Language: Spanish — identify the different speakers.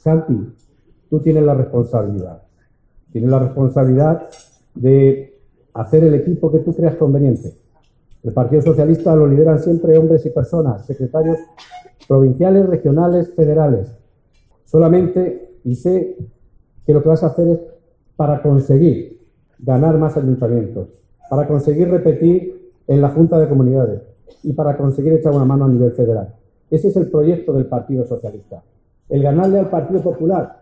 Speaker 1: Santi, tú tienes la responsabilidad. Tienes la responsabilidad de hacer el equipo que tú creas conveniente. El Partido Socialista lo lideran siempre hombres y personas, secretarios provinciales, regionales, federales. Solamente, y sé que lo que vas a hacer es para conseguir ganar más ayuntamientos, para conseguir repetir en la Junta de Comunidades y para conseguir echar una mano a nivel federal. Ese es el proyecto del Partido Socialista. El ganarle al Partido Popular